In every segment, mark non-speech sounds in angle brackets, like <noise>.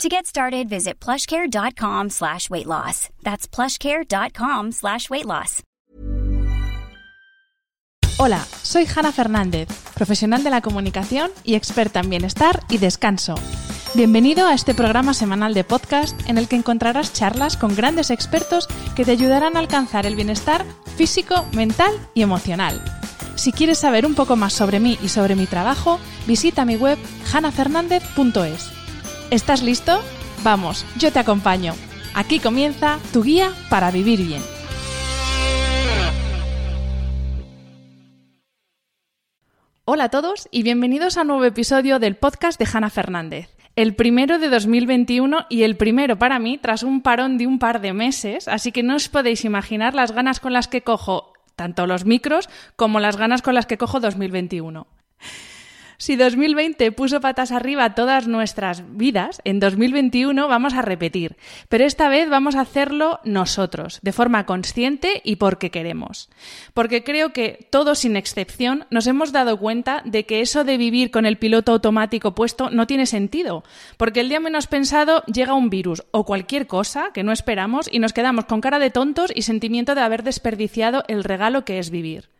To get started, visit plushcare.com slash weight loss. That's plushcare.com slash weight loss. Hola, soy Hanna Fernández, profesional de la comunicación y experta en bienestar y descanso. Bienvenido a este programa semanal de podcast en el que encontrarás charlas con grandes expertos que te ayudarán a alcanzar el bienestar físico, mental y emocional. Si quieres saber un poco más sobre mí y sobre mi trabajo, visita mi web hanafernandez.es. ¿Estás listo? Vamos, yo te acompaño. Aquí comienza tu guía para vivir bien. Hola a todos y bienvenidos a un nuevo episodio del podcast de Hanna Fernández. El primero de 2021 y el primero para mí tras un parón de un par de meses, así que no os podéis imaginar las ganas con las que cojo tanto los micros como las ganas con las que cojo 2021. Si 2020 puso patas arriba todas nuestras vidas, en 2021 vamos a repetir, pero esta vez vamos a hacerlo nosotros, de forma consciente y porque queremos. Porque creo que todos, sin excepción, nos hemos dado cuenta de que eso de vivir con el piloto automático puesto no tiene sentido, porque el día menos pensado llega un virus o cualquier cosa que no esperamos y nos quedamos con cara de tontos y sentimiento de haber desperdiciado el regalo que es vivir.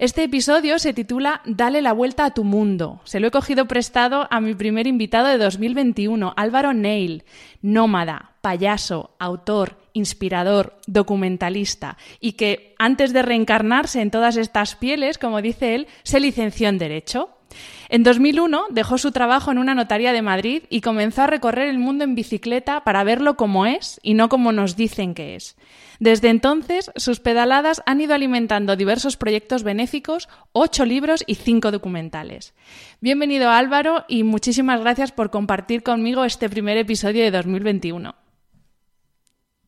Este episodio se titula Dale la vuelta a tu mundo. Se lo he cogido prestado a mi primer invitado de 2021, Álvaro Neil, nómada, payaso, autor, inspirador, documentalista, y que antes de reencarnarse en todas estas pieles, como dice él, se licenció en Derecho. En 2001 dejó su trabajo en una notaría de Madrid y comenzó a recorrer el mundo en bicicleta para verlo como es y no como nos dicen que es. Desde entonces, sus pedaladas han ido alimentando diversos proyectos benéficos, ocho libros y cinco documentales. Bienvenido Álvaro y muchísimas gracias por compartir conmigo este primer episodio de 2021.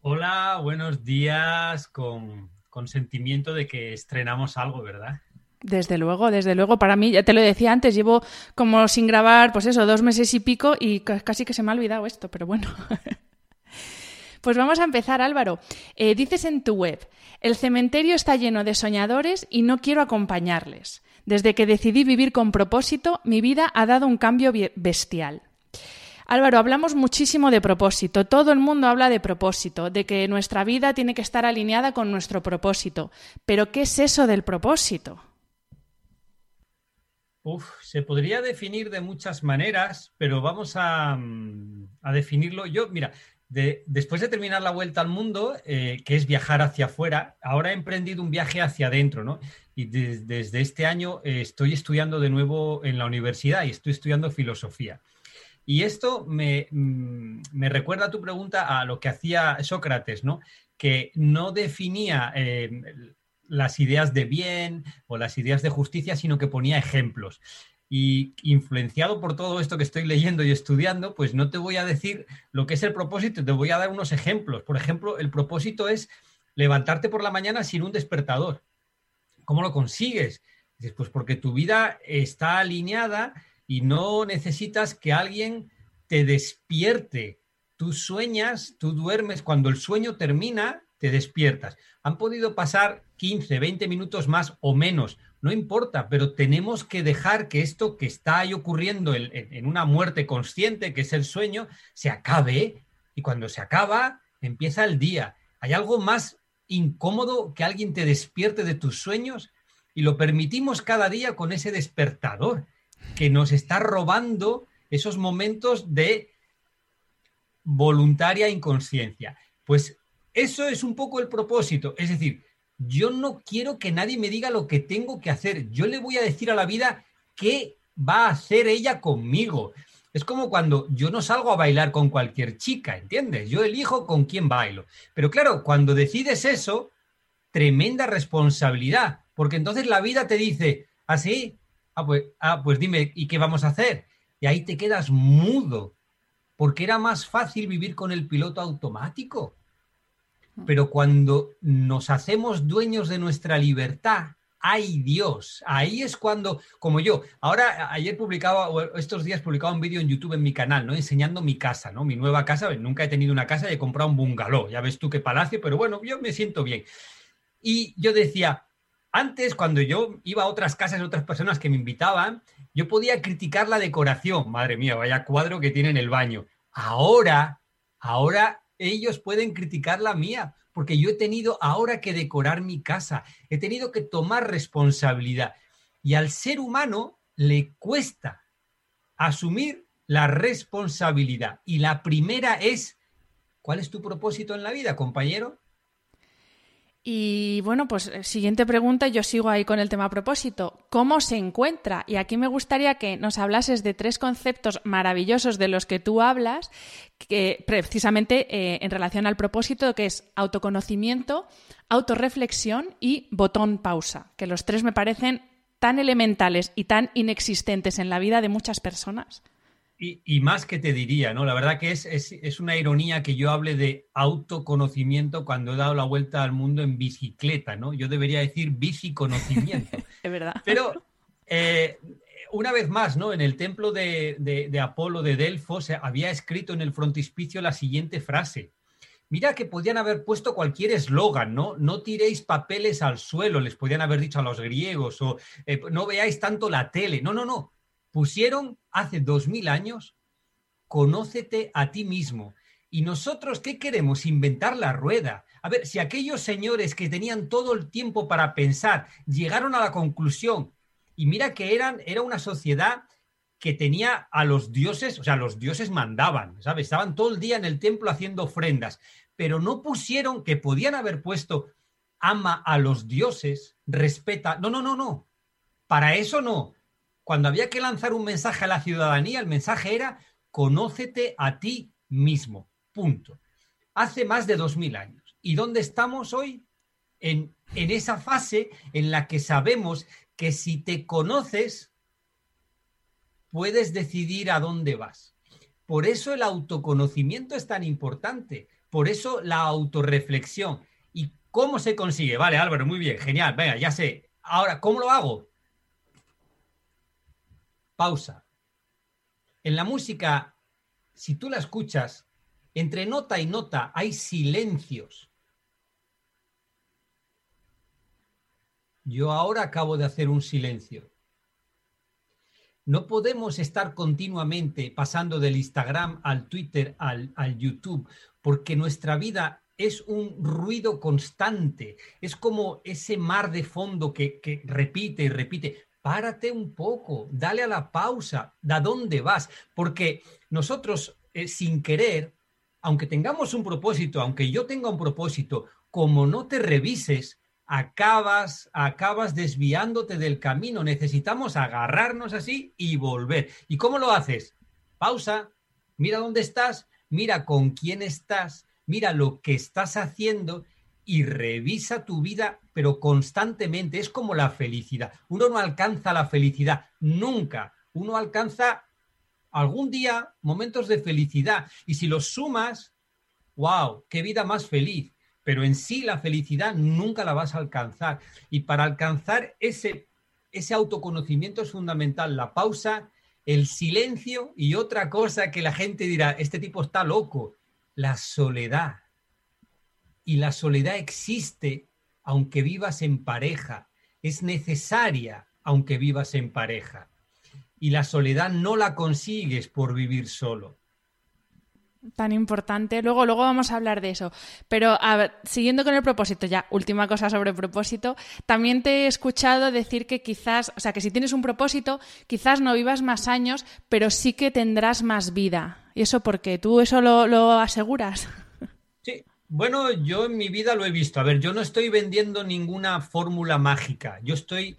Hola, buenos días, con, con sentimiento de que estrenamos algo, ¿verdad? Desde luego, desde luego. Para mí, ya te lo decía antes, llevo como sin grabar, pues eso, dos meses y pico y casi que se me ha olvidado esto, pero bueno. <laughs> pues vamos a empezar, Álvaro. Eh, dices en tu web, el cementerio está lleno de soñadores y no quiero acompañarles. Desde que decidí vivir con propósito, mi vida ha dado un cambio bestial. Álvaro, hablamos muchísimo de propósito. Todo el mundo habla de propósito, de que nuestra vida tiene que estar alineada con nuestro propósito. Pero, ¿qué es eso del propósito? Uf, se podría definir de muchas maneras, pero vamos a, mm, definirlo. Yo, mira, después de terminar la vuelta al mundo, eh, que es viajar hacia afuera, ahora he emprendido un viaje hacia adentro, ¿no? Y desde este año eh, estoy estudiando de nuevo en la universidad y estoy estudiando filosofía. Y esto me, mm, me recuerda a tu pregunta a lo que hacía Sócrates, ¿no? Que no definía eh, las ideas de bien o las ideas de justicia, sino que ponía ejemplos. Y influenciado por todo esto que estoy leyendo y estudiando, pues no te voy a decir lo que es el propósito, te voy a dar unos ejemplos. Por ejemplo, el propósito es levantarte por la mañana sin un despertador. ¿Cómo lo consigues? Pues porque tu vida está alineada y no necesitas que alguien te despierte. Tú sueñas, tú duermes, cuando el sueño termina, te despiertas. Han podido pasar 15, 20 minutos más o menos, no importa, pero tenemos que dejar que esto que está ahí ocurriendo en, una muerte consciente, que es el sueño, se acabe y cuando se acaba, empieza el día. ¿Hay algo más incómodo que alguien te despierte de tus sueños? Y lo permitimos cada día con ese despertador que nos está robando esos momentos de voluntaria inconsciencia. Pues eso es un poco el propósito. Es decir, yo no quiero que nadie me diga lo que tengo que hacer. Yo le voy a decir a la vida qué va a hacer ella conmigo. Es como cuando yo no salgo a bailar con cualquier chica, ¿entiendes? Yo elijo con quién bailo. Pero claro, cuando decides eso, tremenda responsabilidad, porque entonces la vida te dice, ¿así? ¿Ah, ah, pues, ah, pues dime, ¿y qué vamos a hacer? Y ahí te quedas mudo, porque era más fácil vivir con el piloto automático. Pero cuando nos hacemos dueños de nuestra libertad, ¡ay Dios! Ahí es cuando, como yo, ahora ayer publicaba, estos días publicaba un vídeo en YouTube en mi canal, ¿no? Enseñando mi casa, ¿no? Mi nueva casa, nunca he tenido una casa y he comprado un bungalow, ya ves tú qué palacio, pero bueno, yo me siento bien. Y yo decía, antes cuando yo iba a otras casas de otras personas que me invitaban, yo podía criticar la decoración, madre mía, vaya cuadro que tiene en el baño. Ahora, ahora ellos pueden criticar la mía, porque yo he tenido ahora que decorar mi casa, he tenido que tomar responsabilidad. Y al ser humano le cuesta asumir la responsabilidad. Y la primera es, ¿cuál es tu propósito en la vida, compañero? Y bueno, pues eh, siguiente pregunta, yo sigo ahí con el tema propósito. ¿Cómo se encuentra? Y aquí me gustaría que nos hablases de tres conceptos maravillosos de los que tú hablas, que precisamente eh, en relación al propósito, que es autoconocimiento, autorreflexión y botón pausa, que los tres me parecen tan elementales y tan inexistentes en la vida de muchas personas. Y, más que te diría, ¿no? La verdad que es, es, una ironía que yo hable de autoconocimiento cuando he dado la vuelta al mundo en bicicleta, ¿no? Yo debería decir biciconocimiento. <laughs> es verdad. Pero eh, una vez más, ¿no? En el templo de, de, Apolo de Delfos había escrito en el frontispicio la siguiente frase. Mira que podían haber puesto cualquier eslogan, ¿no? No tiréis papeles al suelo, les podían haber dicho a los griegos, o eh, no veáis tanto la tele. No, no, no pusieron hace dos mil años, conócete a ti mismo. ¿Y nosotros qué queremos? Inventar la rueda. A ver, si aquellos señores que tenían todo el tiempo para pensar llegaron a la conclusión, y mira que eran, era una sociedad que tenía a los dioses, o sea, los dioses mandaban, ¿sabes? Estaban todo el día en el templo haciendo ofrendas, pero no pusieron que podían haber puesto ama a los dioses, respeta. No, no, no, no. Para eso no cuando había que lanzar un mensaje a la ciudadanía, el mensaje era conócete a ti mismo. Punto. Hace más de dos mil años. ¿Y dónde estamos hoy? En, en esa fase en la que sabemos que si te conoces, puedes decidir a dónde vas. Por eso el autoconocimiento es tan importante. Por eso la autorreflexión. ¿Y cómo se consigue? Vale, Álvaro, muy bien, genial. Venga, ya sé. Ahora, ¿cómo lo hago? Pausa. En la música, si tú la escuchas, entre nota y nota hay silencios. Yo ahora acabo de hacer un silencio. No podemos estar continuamente pasando del Instagram al Twitter, al, al, YouTube, porque nuestra vida es un ruido constante. Es como ese mar de fondo que, que repite y repite párate un poco, dale a la pausa, ¿da dónde vas? Porque nosotros, eh, sin querer, aunque tengamos un propósito, aunque yo tenga un propósito, como no te revises, acabas, acabas desviándote del camino. Necesitamos agarrarnos así y volver. ¿Y cómo lo haces? Pausa, mira dónde estás, mira con quién estás, mira lo que estás haciendo y revisa tu vida, pero constantemente. Es como la felicidad. Uno no alcanza la felicidad nunca. Uno alcanza algún día momentos de felicidad. Y si los sumas, wow, qué vida más feliz. Pero en sí la felicidad nunca la vas a alcanzar. Y para alcanzar ese, ese autoconocimiento es fundamental la pausa, el silencio y otra cosa que la gente dirá, este tipo está loco, la soledad y la soledad existe aunque vivas en pareja, es necesaria aunque vivas en pareja. Y la soledad no la consigues por vivir solo. Tan importante. Luego, luego vamos a hablar de eso. Pero siguiendo con el propósito, ya, última cosa sobre propósito. También te he escuchado decir que quizás, o sea, que si tienes un propósito, quizás no vivas más años, pero sí que tendrás más vida. ¿Y eso por qué? ¿Tú eso lo, lo aseguras? Bueno, yo en mi vida lo he visto. A ver, yo no estoy vendiendo ninguna fórmula mágica. Yo estoy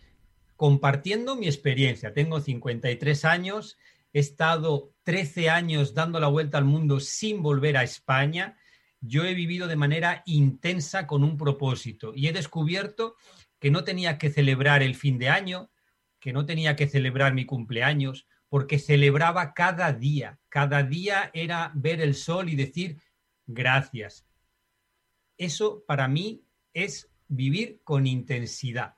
compartiendo mi experiencia. Tengo 53 años, he estado 13 años dando la vuelta al mundo sin volver a España. Yo he vivido de manera intensa con un propósito y he descubierto que no tenía que celebrar el fin de año, que no tenía que celebrar mi cumpleaños, porque celebraba cada día. Cada día era ver el sol y decir gracias eso para mí es vivir con intensidad.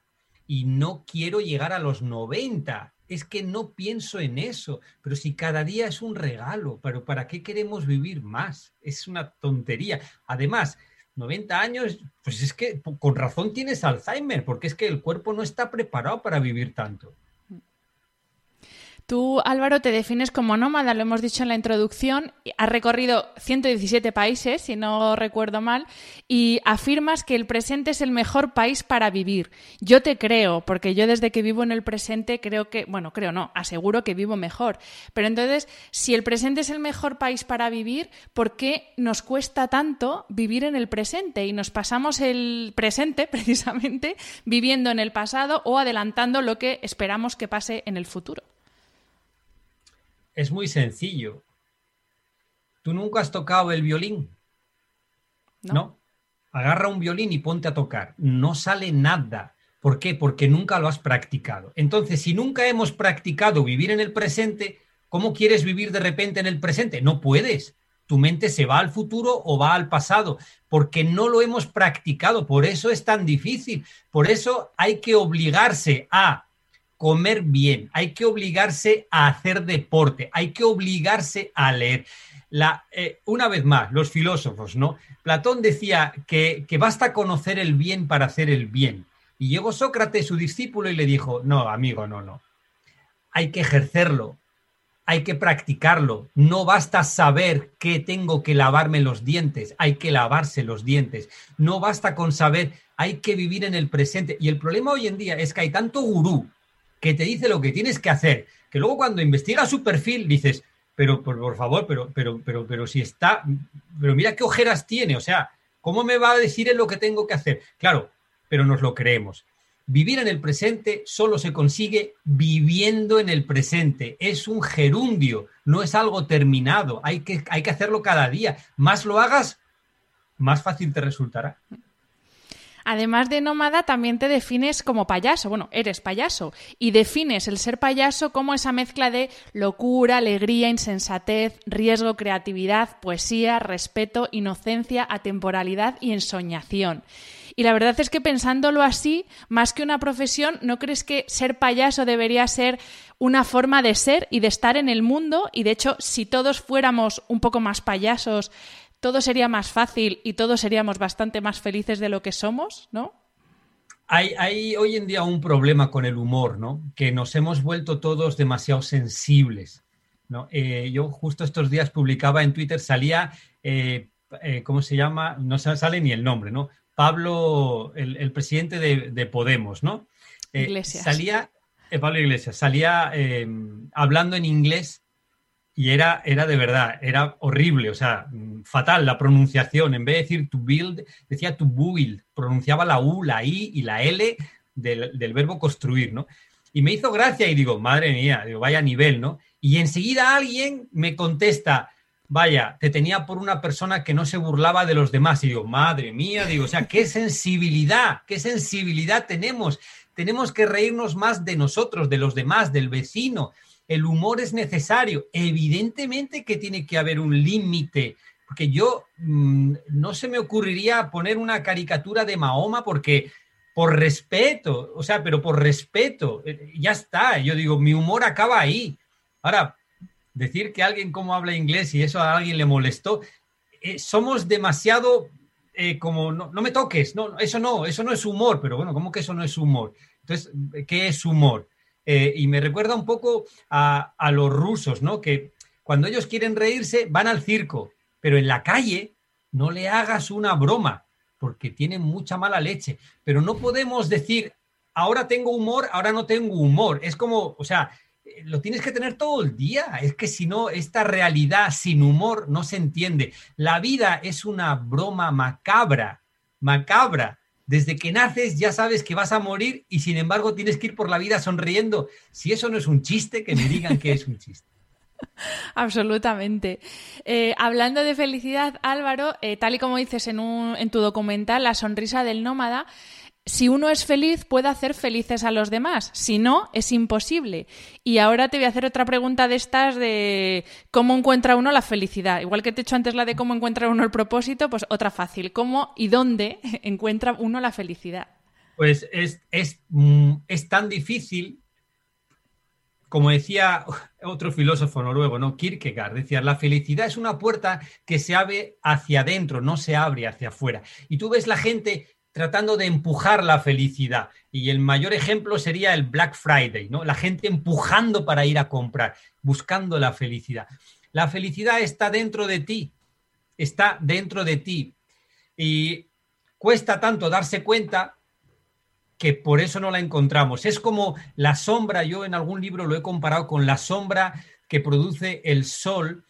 Y no quiero llegar a los 90. Es que no pienso en eso. Pero si cada día es un regalo, pero ¿para qué queremos vivir más? Es una tontería. Además, 90 años, pues es que con razón tienes Alzheimer, porque es que el cuerpo no está preparado para vivir tanto. Tú, Álvaro, te defines como nómada, lo hemos dicho en la introducción, has recorrido 117 países, si no recuerdo mal, y afirmas que el presente es el mejor país para vivir. Yo te creo, porque yo desde que vivo en el presente creo que, bueno, creo no, aseguro que vivo mejor. Pero entonces, si el presente es el mejor país para vivir, ¿por qué nos cuesta tanto vivir en el presente y nos pasamos el presente, <laughs> precisamente, viviendo en el pasado o adelantando lo que esperamos que pase en el futuro? Es muy sencillo. ¿Tú nunca has tocado el violín? No. Agarra un violín y ponte a tocar. No sale nada. ¿Por qué? Porque nunca lo has practicado. Entonces, si nunca hemos practicado vivir en el presente, ¿cómo quieres vivir de repente en el presente? No puedes. Tu mente se va al futuro o va al pasado, porque no lo hemos practicado. Por eso es tan difícil. Por eso hay que obligarse a comer bien, hay que obligarse a hacer deporte, hay que obligarse a leer. La, eh, una vez más, los filósofos, ¿no? Platón decía que, que basta conocer el bien para hacer el bien. Y llegó Sócrates, su discípulo, y le dijo, no, amigo, no, no. Hay que ejercerlo, hay que practicarlo. No basta saber que tengo que lavarme los dientes, hay que lavarse los dientes. No basta con saber, hay que vivir en el presente. Y el problema hoy en día es que hay tanto gurú que te dice lo que tienes que hacer, que luego cuando investigas su perfil dices, pero por, favor, pero, pero, pero, pero si está, pero mira qué ojeras tiene, o sea, ¿cómo me va a decir lo que tengo que hacer? Claro, pero nos lo creemos. Vivir en el presente solo se consigue viviendo en el presente. Es un gerundio, no es algo terminado. Hay que, hay que hacerlo cada día. Más lo hagas, más fácil te resultará. Además de nómada, también te defines como payaso. Bueno, eres payaso. Y defines el ser payaso como esa mezcla de locura, alegría, insensatez, riesgo, creatividad, poesía, respeto, inocencia, atemporalidad y ensoñación. Y la verdad es que pensándolo así, más que una profesión, ¿no crees que ser payaso debería ser una forma de ser y de estar en el mundo? Y de hecho, si todos fuéramos un poco más payasos, todo sería más fácil y todos seríamos bastante más felices de lo que somos, ¿no? Hay, hoy en día un problema con el humor, ¿no? Que nos hemos vuelto todos demasiado sensibles. ¿no? Eh, yo justo estos días publicaba en Twitter, salía, eh, eh, ¿cómo se llama? No sale ni el nombre, ¿no? Pablo, el, presidente de, Podemos, ¿no? Iglesias. Salía, Pablo Iglesias, salía hablando en inglés y era, era de verdad, era horrible, o sea, fatal la pronunciación. En vez de decir to build, decía to build, pronunciaba la U, la I y la L del, verbo construir, ¿no? Y me hizo gracia y digo, madre mía, digo, vaya nivel, ¿no? Y enseguida alguien me contesta, vaya, te tenía por una persona que no se burlaba de los demás. Y digo, madre mía, digo, o sea, qué sensibilidad, qué sensibilidad tenemos. Tenemos que reírnos más de nosotros, de los demás, del vecino, el humor es necesario. Evidentemente que tiene que haber un límite, porque yo mm, no se me ocurriría poner una caricatura de Mahoma porque por respeto, o sea, pero por respeto, eh, ya está. Yo digo, mi humor acaba ahí. Ahora, decir que alguien como habla inglés y eso a alguien le molestó, eh, somos demasiado eh, como, no, no, me toques, no, eso no, eso no es humor, pero bueno, ¿cómo que eso no es humor? Entonces, ¿qué es humor? Eh, y me recuerda un poco a, los rusos, ¿no? Que cuando ellos quieren reírse van al circo, pero en la calle no le hagas una broma, porque tienen mucha mala leche. Pero no podemos decir, ahora tengo humor, ahora no tengo humor. Es como, o sea, lo tienes que tener todo el día. Es que si no, esta realidad sin humor no se entiende. La vida es una broma macabra, macabra. Desde que naces ya sabes que vas a morir y sin embargo tienes que ir por la vida sonriendo. Si eso no es un chiste, que me digan que es un chiste. <laughs> Absolutamente. Eh, hablando de felicidad, Álvaro, eh, tal y como dices en, un, en tu documental, La sonrisa del nómada, si uno es feliz, puede hacer felices a los demás. Si no, es imposible. Y ahora te voy a hacer otra pregunta de estas de cómo encuentra uno la felicidad. Igual que te he hecho antes la de cómo encuentra uno el propósito, pues otra fácil. ¿Cómo y dónde <laughs> encuentra uno la felicidad? Pues es, es, mm, es tan difícil, como decía otro filósofo noruego, ¿no? Kierkegaard, decía, la felicidad es una puerta que se abre hacia adentro, no se abre hacia afuera. Y tú ves la gente tratando de empujar la felicidad. Y el mayor ejemplo sería el Black Friday, ¿no? La gente empujando para ir a comprar, buscando la felicidad. La felicidad está dentro de ti, está dentro de ti. Y cuesta tanto darse cuenta que por eso no la encontramos. Es como la sombra, yo en algún libro lo he comparado con la sombra que produce el sol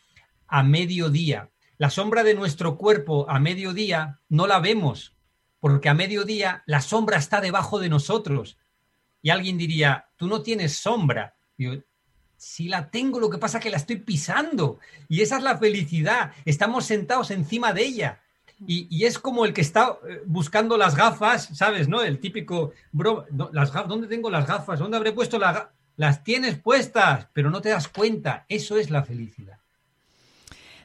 a mediodía. La sombra de nuestro cuerpo a mediodía no la vemos porque a mediodía la sombra está debajo de nosotros. Y alguien diría, tú no tienes sombra. Yo, sí la tengo, lo que pasa es que la estoy pisando. Y esa es la felicidad. Estamos sentados encima de ella. Y, es como el que está eh, buscando las gafas, ¿sabes? ¿No? El típico, bro, las ¿dónde tengo las gafas? ¿Dónde habré puesto las gafas? Las tienes puestas, pero no te das cuenta. Eso es la felicidad.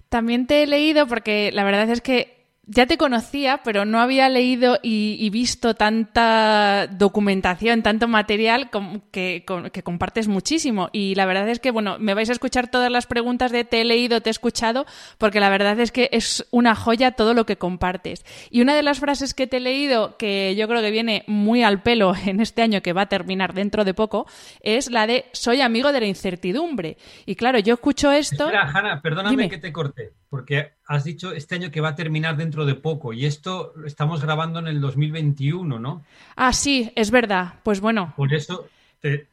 También te he leído, porque la verdad es que ya te conocía, pero no había leído y, visto tanta documentación, tanto material que, compartes muchísimo. Y la verdad es que, bueno, me vais a escuchar todas las preguntas de te he leído, te he escuchado, porque la verdad es que es una joya todo lo que compartes. Y una de las frases que te he leído, que yo creo que viene muy al pelo <laughs> en este año que va a terminar dentro de poco, es la de soy amigo de la incertidumbre. Y claro, yo escucho esto. Espera, Hanna, perdóname que te corte, porque has dicho este año que va a terminar dentro de poco y esto lo estamos grabando en el 2021, ¿no? Ah, sí, es verdad. Pues bueno. Por eso te,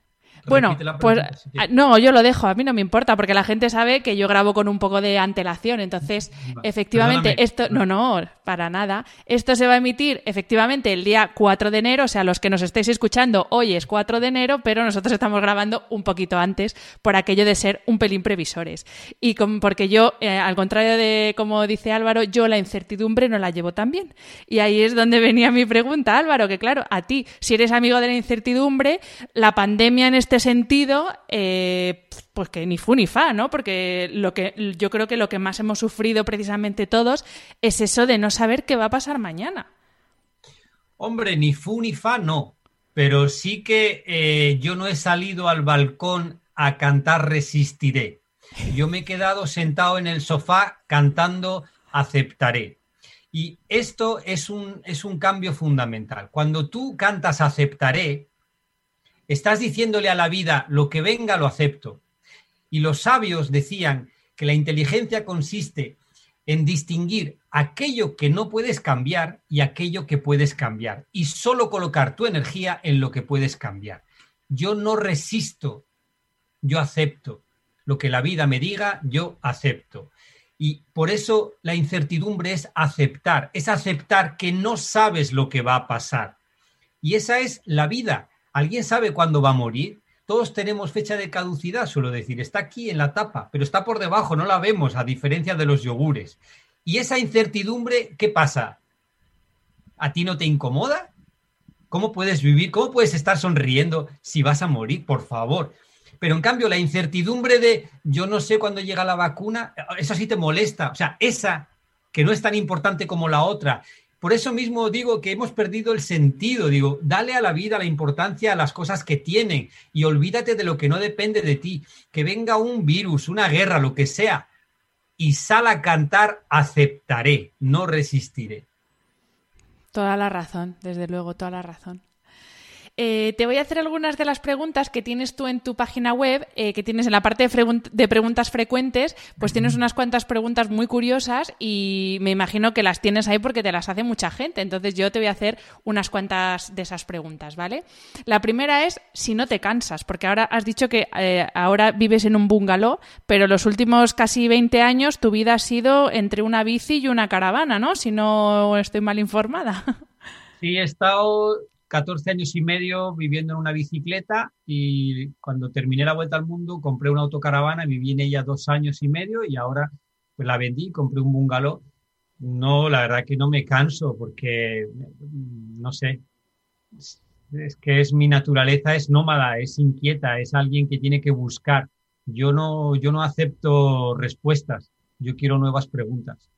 bueno, pues ah, no, yo lo dejo, a mí no me importa, porque la gente sabe que yo grabo con un poco de antelación, entonces efectivamente esto, no, no, para nada, esto se va a emitir efectivamente el día 4 de enero, o sea, los que nos estéis escuchando hoy es 4 de enero, pero nosotros estamos grabando un poquito antes por aquello de ser un pelín previsores. Y porque yo, eh, al contrario de como dice Álvaro, yo la incertidumbre no la llevo tan bien. Y ahí es donde venía mi pregunta, Álvaro, que claro, a ti, si eres amigo de la incertidumbre, la pandemia en este este sentido, eh, pues que ni fu ni fa, ¿no? Porque lo que, yo creo que lo que más hemos sufrido precisamente todos es eso de no saber qué va a pasar mañana. Hombre, ni fu ni fa no, pero sí que eh, yo no he salido al balcón a cantar Resistiré. Yo me he quedado sentado en el sofá cantando Aceptaré. Y esto es un, es un cambio fundamental. Cuando tú cantas Aceptaré, Estás diciéndole a la vida, lo que venga lo acepto. Y los sabios decían que la inteligencia consiste en distinguir aquello que no puedes cambiar y aquello que puedes cambiar. Y solo colocar tu energía en lo que puedes cambiar. Yo no resisto, yo acepto. Lo que la vida me diga, yo acepto. Y por eso la incertidumbre es aceptar, es aceptar que no sabes lo que va a pasar. Y esa es la vida. ¿Alguien sabe cuándo va a morir? Todos tenemos fecha de caducidad, suelo decir. Está aquí en la tapa, pero está por debajo, no la vemos, a diferencia de los yogures. Y esa incertidumbre, ¿qué pasa? ¿A ti no te incomoda? ¿Cómo puedes vivir? ¿Cómo puedes estar sonriendo si vas a morir? Por favor. Pero en cambio, la incertidumbre de yo no sé cuándo llega la vacuna, eso sí te molesta. O sea, esa que no es tan importante como la otra por eso mismo digo que hemos perdido el sentido. Digo, dale a la vida la importancia a las cosas que tienen y olvídate de lo que no depende de ti. Que venga un virus, una guerra, lo que sea, y sal a cantar, aceptaré, no resistiré. Toda la razón, desde luego, toda la razón. Eh, te voy a hacer algunas de las preguntas que tienes tú en tu página web, eh, que tienes en la parte de, preguntas frecuentes, pues tienes unas cuantas preguntas muy curiosas y me imagino que las tienes ahí porque te las hace mucha gente. Entonces yo te voy a hacer unas cuantas de esas preguntas, ¿vale? La primera es si no te cansas, porque ahora has dicho que eh, ahora vives en un bungalow, pero los últimos casi 20 años tu vida ha sido entre una bici y una caravana, ¿no? Si no estoy mal informada. Sí, he estado 14 años y medio viviendo en una bicicleta y cuando terminé la vuelta al mundo compré una autocaravana, viví en ella dos años y medio y ahora pues la vendí, compré un bungalow. No, la verdad que no me canso porque, no sé, es que es mi naturaleza, es nómada, es inquieta, es alguien que tiene que buscar. Yo no, yo no acepto respuestas, yo quiero nuevas preguntas.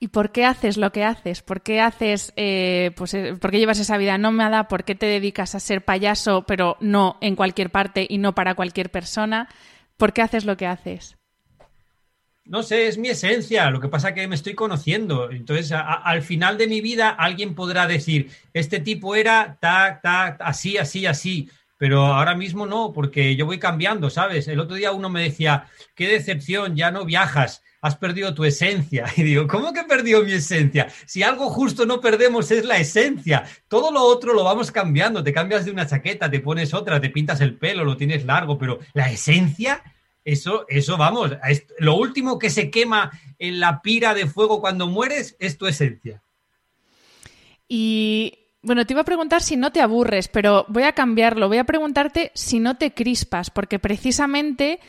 ¿Y por qué haces lo que haces? ¿Por qué haces, eh, pues, eh, por qué llevas esa vida nómada? ¿Por qué te dedicas a ser payaso, pero no en cualquier parte y no para cualquier persona? ¿Por qué haces lo que haces? No sé, es mi esencia. Lo que pasa es que me estoy conociendo. Entonces, al final de mi vida, alguien podrá decir, este tipo era ta, ta, así, así, así. Pero ahora mismo no, porque yo voy cambiando, ¿sabes? El otro día uno me decía, qué decepción, ya no viajas, has perdido tu esencia. <laughs> Y digo, ¿cómo que perdió mi esencia? Si algo justo no perdemos es la esencia. Todo lo otro lo vamos cambiando. Te cambias de una chaqueta, te pones otra, te pintas el pelo, lo tienes largo, pero la esencia eso, eso vamos, lo último que se quema en la pira de fuego cuando mueres es tu esencia. Y bueno, te iba a preguntar si no te aburres, pero voy a cambiarlo. Voy a preguntarte si no te crispas, porque precisamente,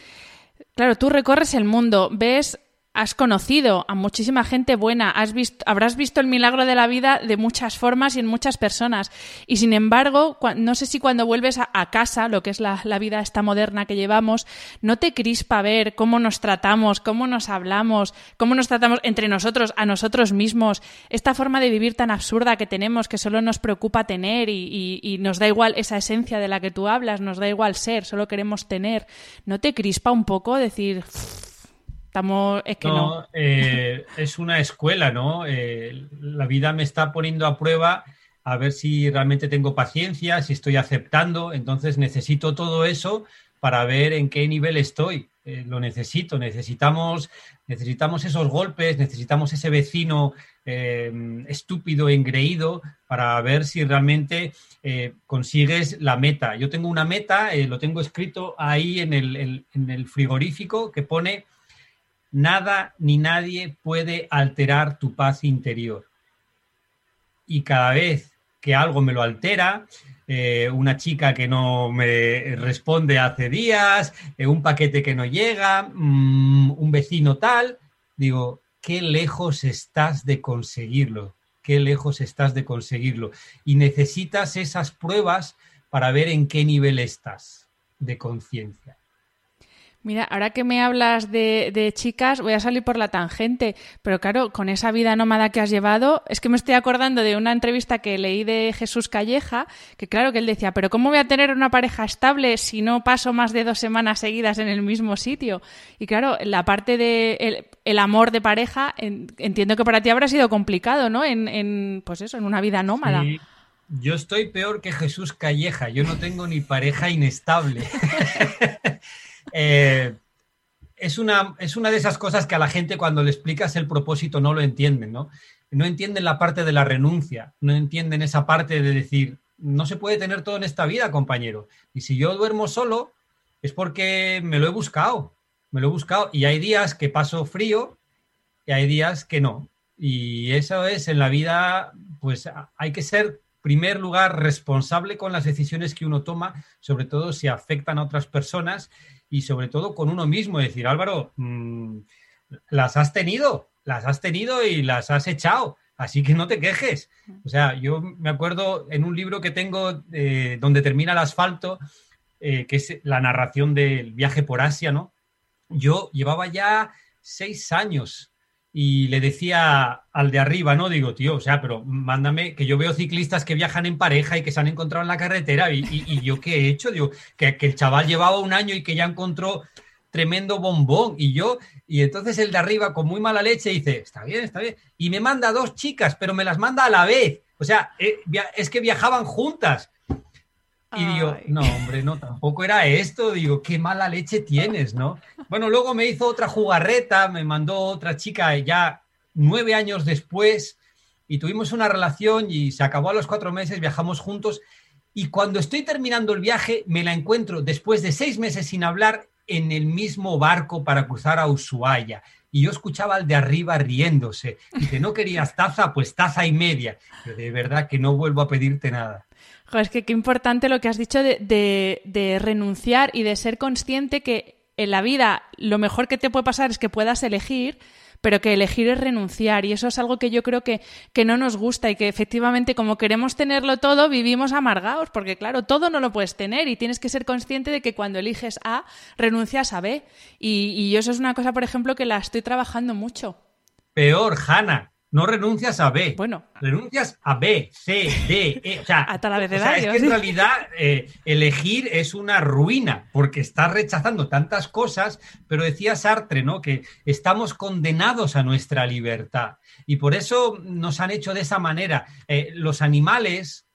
claro, tú recorres el mundo, ves has conocido a muchísima gente buena, has visto, habrás visto el milagro de la vida de muchas formas y en muchas personas. Y sin embargo, no sé si cuando vuelves a, casa, lo que es la, vida esta moderna que llevamos, no te crispa ver cómo nos tratamos, cómo nos hablamos, cómo nos tratamos entre nosotros, a nosotros mismos, esta forma de vivir tan absurda que tenemos, que solo nos preocupa tener y, y nos da igual esa esencia de la que tú hablas, nos da igual ser, solo queremos tener. ¿No te crispa un poco decir es que no. Eh, es una escuela, ¿no? Eh, la vida me está poniendo a prueba a ver si realmente tengo paciencia, si estoy aceptando. Entonces necesito todo eso para ver en qué nivel estoy. Eh, lo necesito, necesitamos, necesitamos esos golpes, necesitamos ese vecino estúpido, engreído, para ver si realmente consigues la meta. Yo tengo una meta, lo tengo escrito ahí en el, en el frigorífico que pone Nada ni nadie puede alterar tu paz interior. Y cada vez que algo me lo altera, eh, una chica que no me responde hace días, eh, un paquete que no llega, mm, un vecino tal, digo, qué lejos estás de conseguirlo, qué lejos estás de conseguirlo. Y necesitas esas pruebas para ver en qué nivel estás de conciencia. Mira, ahora que me hablas de, chicas, voy a salir por la tangente, pero claro, con esa vida nómada que has llevado, es que me estoy acordando de una entrevista que leí de Jesús Calleja, que claro que él decía, pero ¿cómo voy a tener una pareja estable si no paso más de dos semanas seguidas en el mismo sitio? Y claro, la parte de el, amor de pareja, entiendo que para ti habrá sido complicado, ¿no? En, pues eso, en una vida nómada. Yo estoy peor que Jesús Calleja, yo no tengo ni pareja inestable. <laughs> Eh, es, una, es una de esas cosas que a la gente cuando le explicas el propósito no lo entienden, ¿no? No entienden la parte de la renuncia, no entienden esa parte de decir, no se puede tener todo en esta vida, compañero. Y si yo duermo solo, es porque me lo he buscado, me lo he buscado. Y hay días que paso frío y hay días que no. Y eso es en la vida, pues hay que ser, primer lugar, responsable con las decisiones que uno toma, sobre todo si afectan a otras personas y sobre todo con uno mismo, decir, Álvaro, mm, las has tenido, las has tenido y las has echado, así que no te quejes. O sea, yo me acuerdo en un libro que tengo eh, donde termina el asfalto, eh, que es la narración del viaje por Asia, ¿no? Yo llevaba ya seis años y le decía al de arriba, ¿no? Digo, tío, o sea, pero mándame, que yo veo ciclistas que viajan en pareja y que se han encontrado en la carretera y, yo qué he hecho, digo, que, que, el chaval llevaba un año y que ya encontró tremendo bombón y yo, y entonces el de arriba con muy mala leche dice, está bien, está bien, y me manda dos chicas, pero me las manda a la vez, o sea, eh, es que viajaban juntas. Y digo, no, hombre, no, tampoco era esto. Digo, qué mala leche tienes, ¿no? Bueno, luego me hizo otra jugarreta, me mandó otra chica ya nueve años después y tuvimos una relación y se acabó a los cuatro meses, viajamos juntos y cuando estoy terminando el viaje me la encuentro después de seis meses sin hablar en el mismo barco para cruzar a Ushuaia. Y yo escuchaba al de arriba riéndose. Dice, ¿no querías taza? Pues taza y media. Pero de verdad que no vuelvo a pedirte nada. Es que qué importante lo que has dicho de, de renunciar y de ser consciente que en la vida lo mejor que te puede pasar es que puedas elegir, pero que elegir es renunciar y eso es algo que yo creo que, que no nos gusta y que efectivamente como queremos tenerlo todo, vivimos amargados, porque claro, todo no lo puedes tener y tienes que ser consciente de que cuando eliges A, renuncias a B. Y, y eso es una cosa, por ejemplo, que la estoy trabajando mucho. Peor, Hanna, no renuncias a B. Bueno. Renuncias a B, C, D, E. O sea, Hasta la o sea, es que en realidad eh, elegir es una ruina porque estás rechazando tantas cosas, pero decía Sartre, ¿no? Que estamos condenados a nuestra libertad. Y por eso nos han hecho de esa manera. Eh, los animales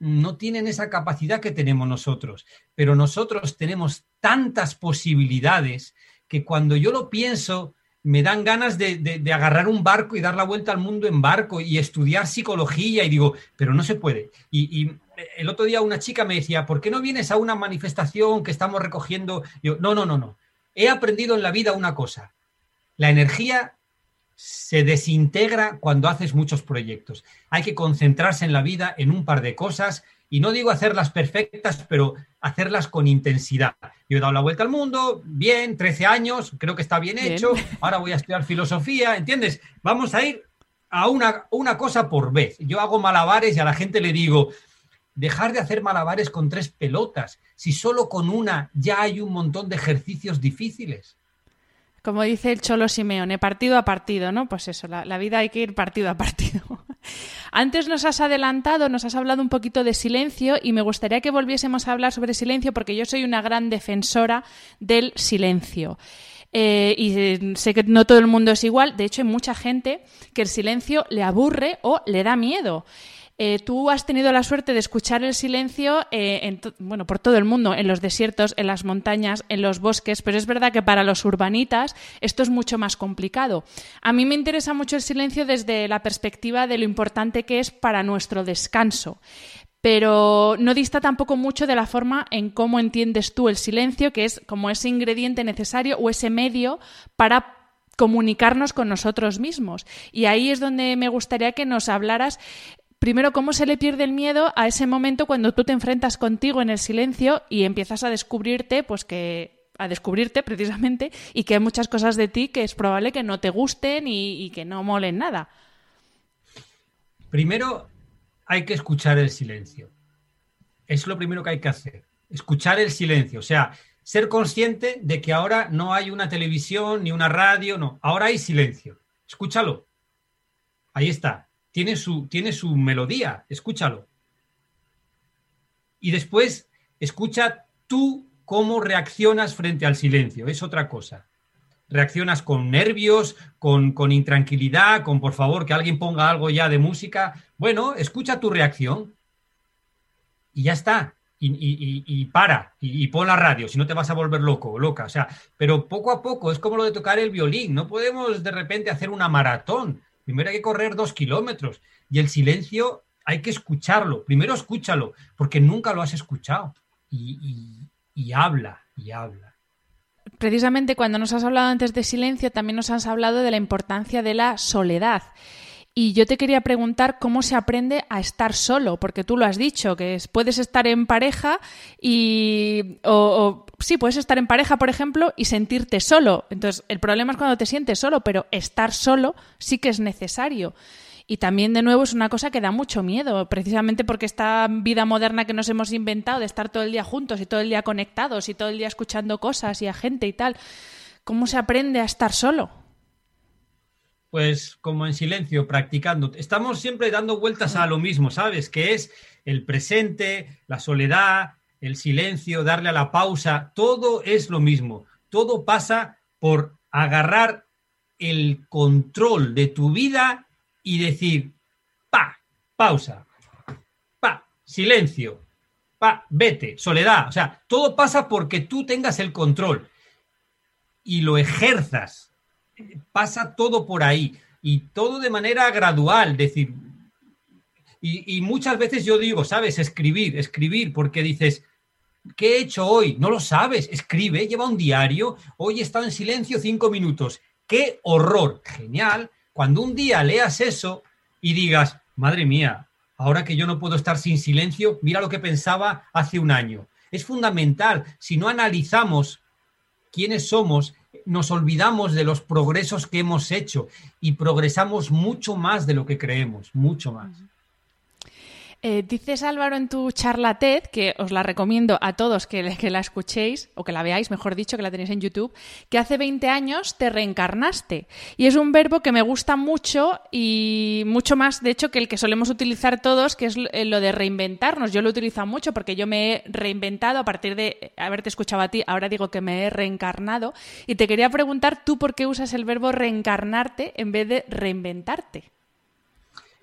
no tienen esa capacidad que tenemos nosotros, pero nosotros tenemos tantas posibilidades que cuando yo lo pienso, me dan ganas de, de, de, agarrar un barco y dar la vuelta al mundo en barco y estudiar psicología y digo, pero no se puede. Y, el otro día una chica me decía, ¿por qué no vienes a una manifestación que estamos recogiendo? Yo, no, no, no, no. He aprendido en la vida una cosa. La energía se desintegra cuando haces muchos proyectos. Hay que concentrarse en la vida en un par de cosas y no digo hacerlas perfectas, pero hacerlas con intensidad. Yo he dado la vuelta al mundo, bien, 13 años, creo que está bien, bien. hecho, ahora voy a estudiar filosofía, ¿entiendes? Vamos a ir a una, una cosa por vez. Yo hago malabares y a la gente le digo, dejar de hacer malabares con tres pelotas, si solo con una ya hay un montón de ejercicios difíciles. Como dice el Cholo Simeone, partido a partido, ¿no? Pues eso, la, la vida hay que ir partido a partido. <laughs> Antes nos has adelantado, nos has hablado un poquito de silencio y me gustaría que volviésemos a hablar sobre silencio porque yo soy una gran defensora del silencio. Eh, y sé que no todo el mundo es igual, de hecho hay mucha gente que el silencio le aburre o le da miedo. Eh, tú has tenido la suerte de escuchar el silencio eh, en bueno, por todo el mundo, en los desiertos, en las montañas, en los bosques, pero es verdad que para los urbanitas esto es mucho más complicado. A mí me interesa mucho el silencio desde la perspectiva de lo importante que es para nuestro descanso pero no dista tampoco mucho de la forma en cómo entiendes tú el silencio, que es como ese ingrediente necesario o ese medio para comunicarnos con nosotros mismos. Y ahí es donde me gustaría que nos hablaras primero, cómo se le pierde el miedo a ese momento cuando tú te enfrentas contigo en el silencio y empiezas a descubrirte, pues que a descubrirte precisamente y que hay muchas cosas de ti que es probable que no te gusten y, que no molen nada. Primero, hay que escuchar el silencio. Es lo primero que hay que hacer. Escuchar el silencio. O sea, ser consciente de que ahora no hay una televisión ni una radio, no. Ahora hay silencio. Escúchalo. Ahí está. Tiene su, tiene su melodía. Escúchalo. Y después, escucha tú cómo reaccionas frente al silencio. Es otra cosa reaccionas con nervios, con, con, intranquilidad, con por favor que alguien ponga algo ya de música. Bueno, escucha tu reacción y ya está. Y, y, y para, y, pon la radio, si no te vas a volver loco, loca. O sea, pero poco a poco es como lo de tocar el violín. No podemos de repente hacer una maratón. Primero hay que correr dos kilómetros. Y el silencio hay que escucharlo. Primero escúchalo, porque nunca lo has escuchado. y habla, y habla precisamente cuando nos has hablado antes de silencio, también nos has hablado de la importancia de la soledad. Y yo te quería preguntar cómo se aprende a estar solo, porque tú lo has dicho, que es, puedes estar en pareja y. O, o, sí, puedes estar en pareja, por ejemplo, y sentirte solo. Entonces, el problema es cuando te sientes solo, pero estar solo sí que es necesario. Y también, de nuevo, es una cosa que da mucho miedo, precisamente porque esta vida moderna que nos hemos inventado de estar todo el día juntos y todo el día conectados y todo el día escuchando cosas y a gente y tal, ¿cómo se aprende a estar solo? Pues como en silencio, practicando. Estamos siempre dando vueltas a lo mismo, ¿sabes? Que es el presente, la soledad, el silencio, darle a la pausa, todo es lo mismo. Todo pasa por agarrar el control de tu vida y decir, pa, pausa, pa, silencio, pa, vete, soledad. O sea, todo pasa porque tú tengas el control y lo ejerzas. Pasa todo por ahí y todo de manera gradual, decir, y, y, muchas veces yo digo, ¿sabes? Escribir, escribir, porque dices, ¿qué he hecho hoy? No lo sabes, escribe, lleva un diario, hoy he estado en silencio cinco minutos. ¡Qué horror! Genial, cuando un día leas eso y digas, madre mía, ahora que yo no puedo estar sin silencio, mira lo que pensaba hace un año. Es fundamental, si no analizamos quiénes somos nos olvidamos de los progresos que hemos hecho y progresamos mucho más de lo que creemos, mucho más. Eh, dices Álvaro en tu charla TED, que os la recomiendo a todos que, la escuchéis, o que la veáis, mejor dicho, que la tenéis en YouTube, que hace 20 años te reencarnaste. Y es un verbo que me gusta mucho y mucho más, de hecho, que el que solemos utilizar todos, que es eh, lo de reinventarnos. Yo lo utilizo mucho porque yo me he reinventado a partir de haberte escuchado a ti, ahora digo que me he reencarnado. Y te quería preguntar tú por qué usas el verbo reencarnarte en vez de reinventarte.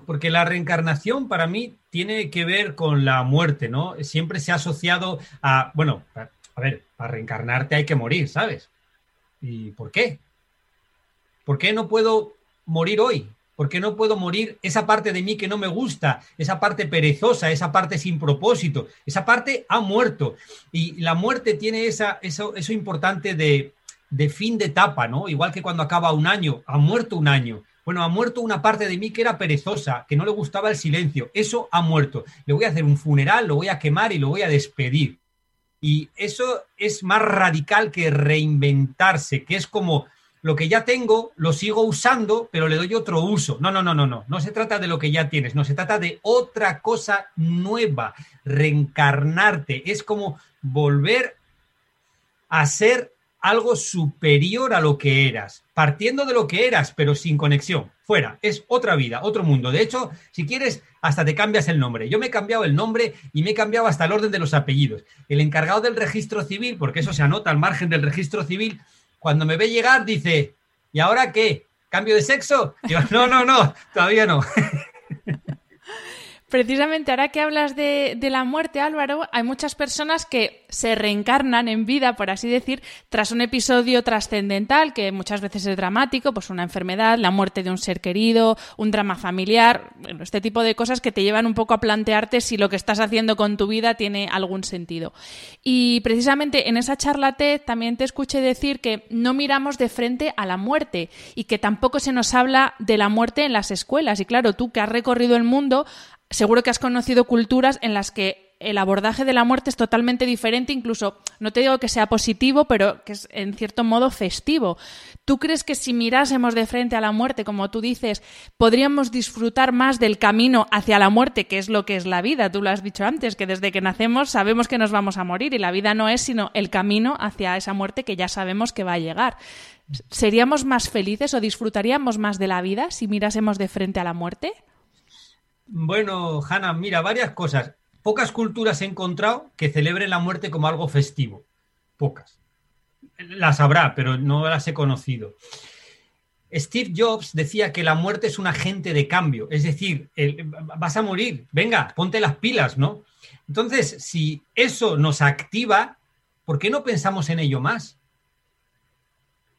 Porque la reencarnación para mí tiene que ver con la muerte, ¿no? Siempre se ha asociado a, bueno, a ver, para reencarnarte hay que morir, ¿sabes? ¿Y por qué? ¿Por qué no puedo morir hoy? ¿Por qué no puedo morir esa parte de mí que no me gusta, esa parte perezosa, esa parte sin propósito? Esa parte ha muerto. Y la muerte tiene esa, eso, eso importante de, de fin de etapa, ¿no? Igual que cuando acaba un año, ha muerto un año. Bueno, ha muerto una parte de mí que era perezosa, que no le gustaba el silencio. Eso ha muerto. Le voy a hacer un funeral, lo voy a quemar y lo voy a despedir. Y eso es más radical que reinventarse, que es como lo que ya tengo, lo sigo usando, pero le doy otro uso. No, no, no, no, no. No se trata de lo que ya tienes, no se trata de otra cosa nueva. Reencarnarte es como volver a ser algo superior a lo que eras, partiendo de lo que eras, pero sin conexión. Fuera, es otra vida, otro mundo. De hecho, si quieres, hasta te cambias el nombre. Yo me he cambiado el nombre y me he cambiado hasta el orden de los apellidos. El encargado del registro civil, porque eso se anota al margen del registro civil, cuando me ve llegar dice, ¿y ahora qué? ¿Cambio de sexo? Yo, no, no, no, todavía no. <laughs> Precisamente ahora que hablas de, la muerte, Álvaro, hay muchas personas que se reencarnan en vida, por así decir, tras un episodio trascendental, que muchas veces es dramático, pues una enfermedad, la muerte de un ser querido, un drama familiar, este tipo de cosas que te llevan un poco a plantearte si lo que estás haciendo con tu vida tiene algún sentido. Y precisamente en esa charla TED también te escuché decir que no miramos de frente a la muerte y que tampoco se nos habla de la muerte en las escuelas. Y claro, tú que has recorrido el mundo, seguro que has conocido culturas en las que el abordaje de la muerte es totalmente diferente, incluso, no te digo que sea positivo, pero que es en cierto modo festivo. ¿Tú crees que si mirásemos de frente a la muerte, como tú dices, podríamos disfrutar más del camino hacia la muerte, que es lo que es la vida? Tú lo has dicho antes, que desde que nacemos sabemos que nos vamos a morir y la vida no es sino el camino hacia esa muerte que ya sabemos que va a llegar. ¿Seríamos más felices o disfrutaríamos más de la vida si mirásemos de frente a la muerte? Bueno, Hanna, mira, varias cosas. Pocas culturas he encontrado que celebren la muerte como algo festivo. Pocas. Las habrá, pero no las he conocido. Steve Jobs decía que la muerte es un agente de cambio, es decir, vas a morir, venga, ponte las pilas, ¿no? Entonces, si eso nos activa, ¿por qué no pensamos en ello más?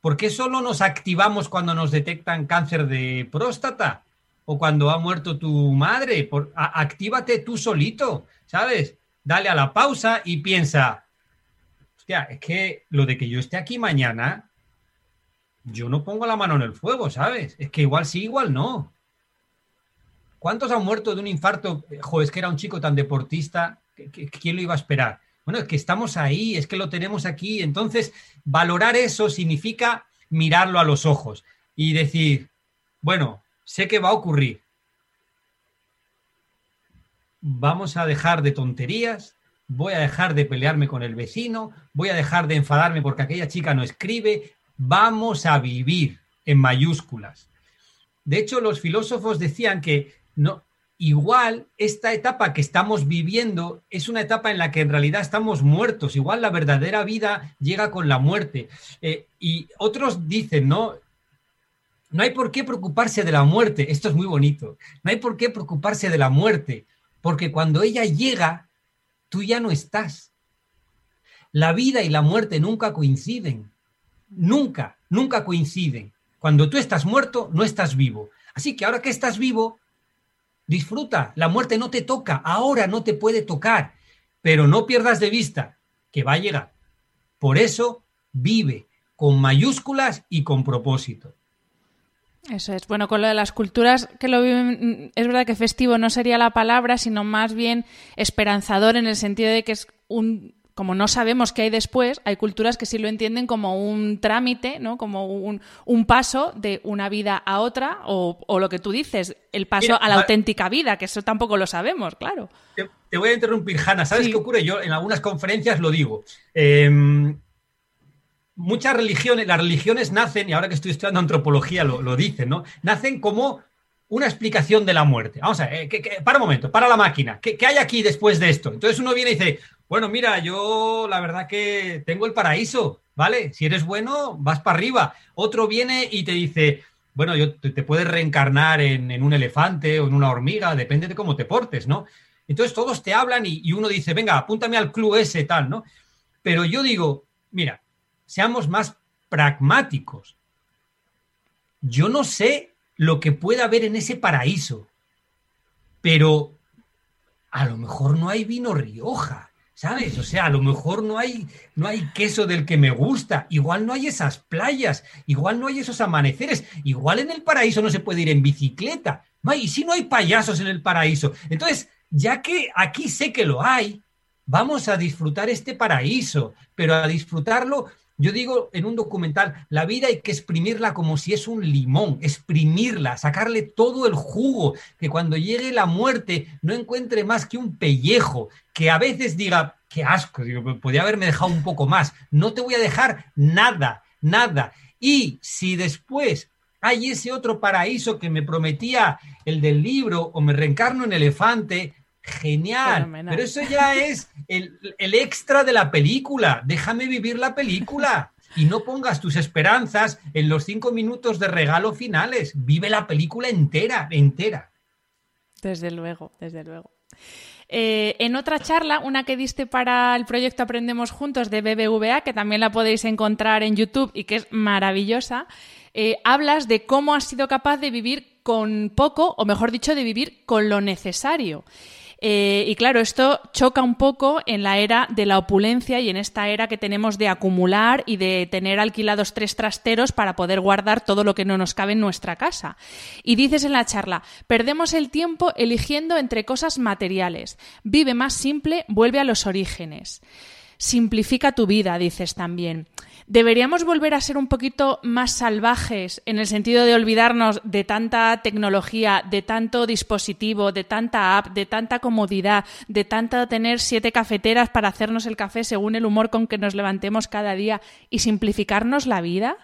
¿Por qué solo nos activamos cuando nos detectan cáncer de próstata? O cuando ha muerto tu madre. Por, actívate tú solito, ¿sabes? Dale a la pausa y piensa, hostia, es que lo de que yo esté aquí mañana, yo no pongo la mano en el fuego, ¿sabes? Es que igual sí, igual no. ¿Cuántos han muerto de un infarto? Joder, es que era un chico tan deportista, ¿quién lo iba a esperar? Bueno, es que estamos ahí, es que lo tenemos aquí. Entonces, valorar eso significa mirarlo a los ojos y decir, bueno, sé que va a ocurrir. Vamos a dejar de tonterías, voy a dejar de pelearme con el vecino, voy a dejar de enfadarme porque aquella chica no escribe, vamos a vivir en mayúsculas. De hecho, los filósofos decían que no, igual esta etapa que estamos viviendo es una etapa en la que en realidad estamos muertos, igual la verdadera vida llega con la muerte. Eh, y otros dicen, ¿no? No hay por qué preocuparse de la muerte. Esto es muy bonito. No hay por qué preocuparse de la muerte, porque cuando ella llega, tú ya no estás. La vida y la muerte nunca coinciden. Nunca, nunca coinciden. Cuando tú estás muerto, no estás vivo. Así que ahora que estás vivo, disfruta. La muerte no te toca, ahora no te puede tocar, pero no pierdas de vista que va a llegar. Por eso, vive con mayúsculas y con propósito. Eso es. Bueno, con lo de las culturas que lo viven, es verdad que festivo no sería la palabra, sino más bien esperanzador en el sentido de que es un como no sabemos qué hay después, hay culturas que sí lo entienden como un trámite, ¿no? Como un, paso de una vida a otra, o, lo que tú dices, el paso a la auténtica vida, que eso tampoco lo sabemos, claro. Te, voy a interrumpir, Hanna. ¿Sabes qué ocurre? Yo en algunas conferencias lo digo. Em, muchas religiones, las religiones nacen, y ahora que estoy estudiando antropología lo, lo dicen, ¿no? Nacen como una explicación de la muerte. Vamos a ver, eh, para un momento, para la máquina. ¿Qué, hay aquí después de esto? Entonces uno viene y dice, bueno, mira, yo la verdad que tengo el paraíso, ¿vale? Si eres bueno, vas para arriba. Otro viene y te dice, bueno, yo te, puedes reencarnar en, un elefante o en una hormiga, depende de cómo te portes, ¿no? Entonces todos te hablan y uno dice, venga, apúntame al club ese, tal, ¿no? Pero yo digo, mira, seamos más pragmáticos. Yo no sé lo que pueda haber en ese paraíso. Pero a lo mejor no hay vino Rioja, ¿sabes? O sea, a lo mejor no hay, no hay queso del que me gusta, igual no hay esas playas, igual no hay esos amaneceres, igual en el paraíso no se puede ir en bicicleta. ¿Y si no hay payasos en el paraíso? Entonces, ya que aquí sé que lo hay, vamos a disfrutar este paraíso, pero a disfrutarlo yo digo en un documental, la vida hay que exprimirla como si es un limón, exprimirla, sacarle todo el jugo, que cuando llegue la muerte no encuentre más que un pellejo, que a veces diga, qué asco, digo, podría haberme dejado un poco más, no te voy a dejar nada, nada. Y si después hay ese otro paraíso que me prometía el del libro o me reencarno en elefante, Genial. Pero eso ya es el, extra de la película. Déjame vivir la película. Y no pongas tus esperanzas en los cinco minutos de regalo finales. Vive la película entera, entera. Desde luego, desde luego. Eh, en otra charla, una que diste para el proyecto Aprendemos Juntos de BBVA, que también la podéis encontrar en YouTube y que es maravillosa, eh, hablas de cómo has sido capaz de vivir con poco, o mejor dicho, de vivir con lo necesario. Eh, y claro, esto choca un poco en la era de la opulencia y en esta era que tenemos de acumular y de tener alquilados tres trasteros para poder guardar todo lo que no nos cabe en nuestra casa. Y dices en la charla, perdemos el tiempo eligiendo entre cosas materiales. Vive más simple, vuelve a los orígenes. Simplifica tu vida, dices también. ¿Deberíamos volver a ser un poquito más salvajes en el sentido de olvidarnos de tanta tecnología, de tanto dispositivo, de tanta app, de tanta comodidad, de tanta tener siete cafeteras para hacernos el café según el humor con que nos levantemos cada día y simplificarnos la vida?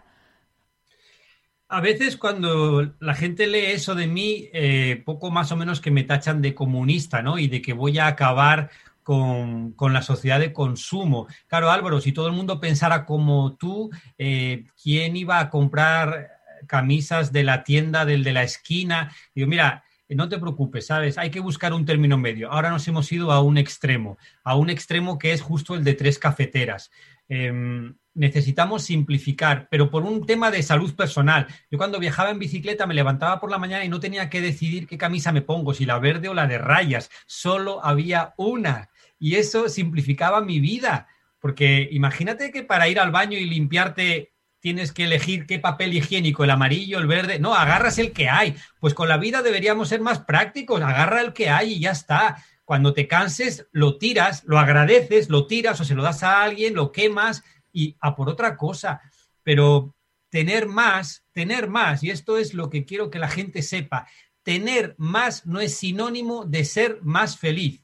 A veces cuando la gente lee eso de mí, eh, poco más o menos que me tachan de comunista, ¿no? Y de que voy a acabar con, la sociedad de consumo. Claro, Álvaro, si todo el mundo pensara como tú, eh, ¿quién iba a comprar camisas de la tienda del de la esquina? Digo, mira, no te preocupes, ¿sabes? Hay que buscar un término medio. Ahora nos hemos ido a un extremo, a un extremo que es justo el de tres cafeteras. Em, necesitamos simplificar, pero por un tema de salud personal. Yo cuando viajaba en bicicleta me levantaba por la mañana y no tenía que decidir qué camisa me pongo, si la verde o la de rayas, solo había una y eso simplificaba mi vida, porque imagínate que para ir al baño y limpiarte tienes que elegir qué papel higiénico, el amarillo, el verde, no, agarras el que hay. Pues con la vida deberíamos ser más prácticos, agarra el que hay y ya está. Cuando te canses, lo tiras, lo agradeces, lo tiras o se lo das a alguien, lo quemas y a por otra cosa. Pero tener más, tener más, y esto es lo que quiero que la gente sepa, tener más no es sinónimo de ser más feliz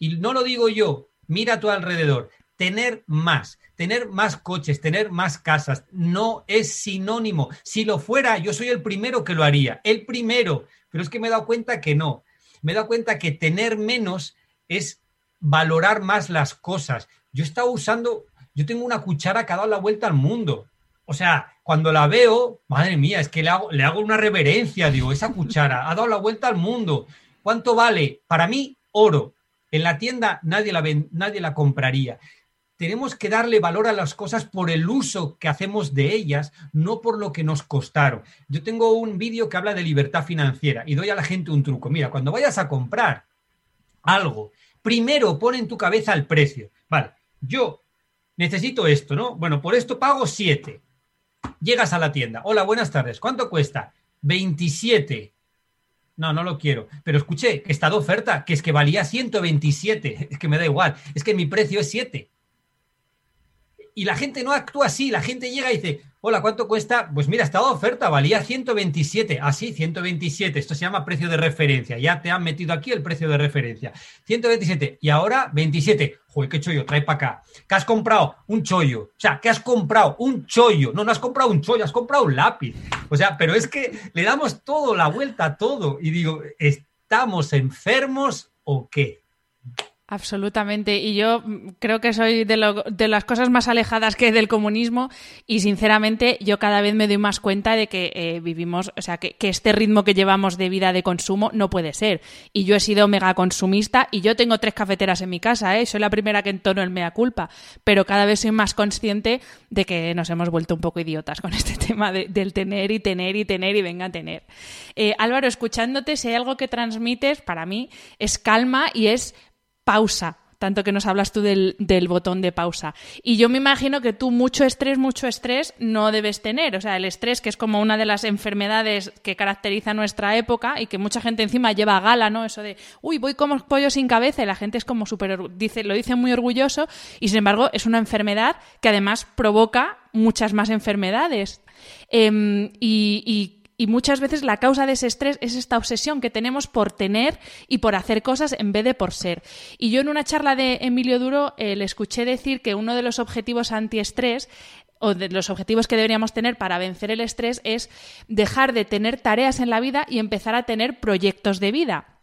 y no lo digo yo, mira a tu alrededor, tener más, tener más coches, tener más casas, no es sinónimo. Si lo fuera, yo soy el primero que lo haría, el primero, pero es que me he dado cuenta que no. Me he dado cuenta que tener menos es valorar más las cosas. Yo he estado usando, yo tengo una cuchara que ha dado la vuelta al mundo. O sea, cuando la veo, madre mía, es que le hago, le hago una reverencia, digo, esa cuchara ha dado la vuelta al mundo. ¿Cuánto vale? Para mí, oro. En la tienda nadie la, nadie la compraría. Tenemos que darle valor a las cosas por el uso que hacemos de ellas, no por lo que nos costaron. Yo tengo un vídeo que habla de libertad financiera y doy a la gente un truco. Mira, cuando vayas a comprar algo, primero pon en tu cabeza el precio. Vale, yo necesito esto, ¿no? Bueno, por esto pago 7. Llegas a la tienda. Hola, buenas tardes. ¿Cuánto cuesta? 27 no, no lo quiero. Pero escuché que está de oferta, que es que valía 127. Es que me da igual. Es que mi precio es 7. Y la gente no actúa así. La gente llega y dice, hola, ¿cuánto cuesta? Pues mira, estaba oferta, valía 127. Ah, sí, 127. Esto se llama precio de referencia. Ya te han metido aquí el precio de referencia. 127. Y ahora 27. Joder, qué chollo, trae para acá. ¿Qué has comprado? Un chollo. O sea, ¿qué has comprado? Un chollo. No, no has comprado un chollo, has comprado un lápiz. O sea, pero es que le damos todo, la vuelta a todo. Y digo, ¿estamos enfermos o qué? Absolutamente. Y yo creo que soy de, lo, de, las cosas más alejadas que del comunismo y sinceramente yo cada vez me doy más cuenta de que eh, vivimos, o sea, que, que, este ritmo que llevamos de vida de consumo no puede ser. Y yo he sido mega consumista y yo tengo tres cafeteras en mi casa, ¿eh? soy la primera que entono el mea culpa, pero cada vez soy más consciente de que nos hemos vuelto un poco idiotas con este <laughs> tema de, del tener y tener y tener y venga a tener. Eh, Álvaro, escuchándote, si hay algo que transmites, para mí, es calma y es pausa, tanto que nos hablas tú del, botón de pausa. Y yo me imagino que tú mucho estrés, mucho estrés no debes tener. O sea, el estrés, que es como una de las enfermedades que caracteriza nuestra época y que mucha gente encima lleva a gala, ¿no? Eso de, uy, voy como pollo sin cabeza y la gente es como súper, dice, lo dice muy orgulloso y sin embargo es una enfermedad que además provoca muchas más enfermedades. Em, y muchas veces la causa de ese estrés es esta obsesión que tenemos por tener y por hacer cosas en vez de por ser. Y yo en una charla de Emilio Duro eh, le escuché decir que uno de los objetivos antiestrés o de los objetivos que deberíamos tener para vencer el estrés es dejar de tener tareas en la vida y empezar a tener proyectos de vida.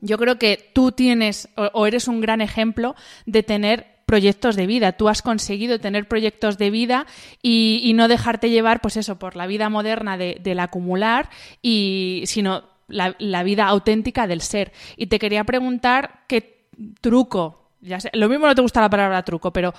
Yo creo que tú tienes o eres un gran ejemplo de tener proyectos de vida. Tú has conseguido tener proyectos de vida y, no dejarte llevar, pues eso, por la vida moderna del acumular, y, sino la, la, vida auténtica del ser. Y te quería preguntar qué truco, ya sé, lo mismo no te gusta la palabra truco, pero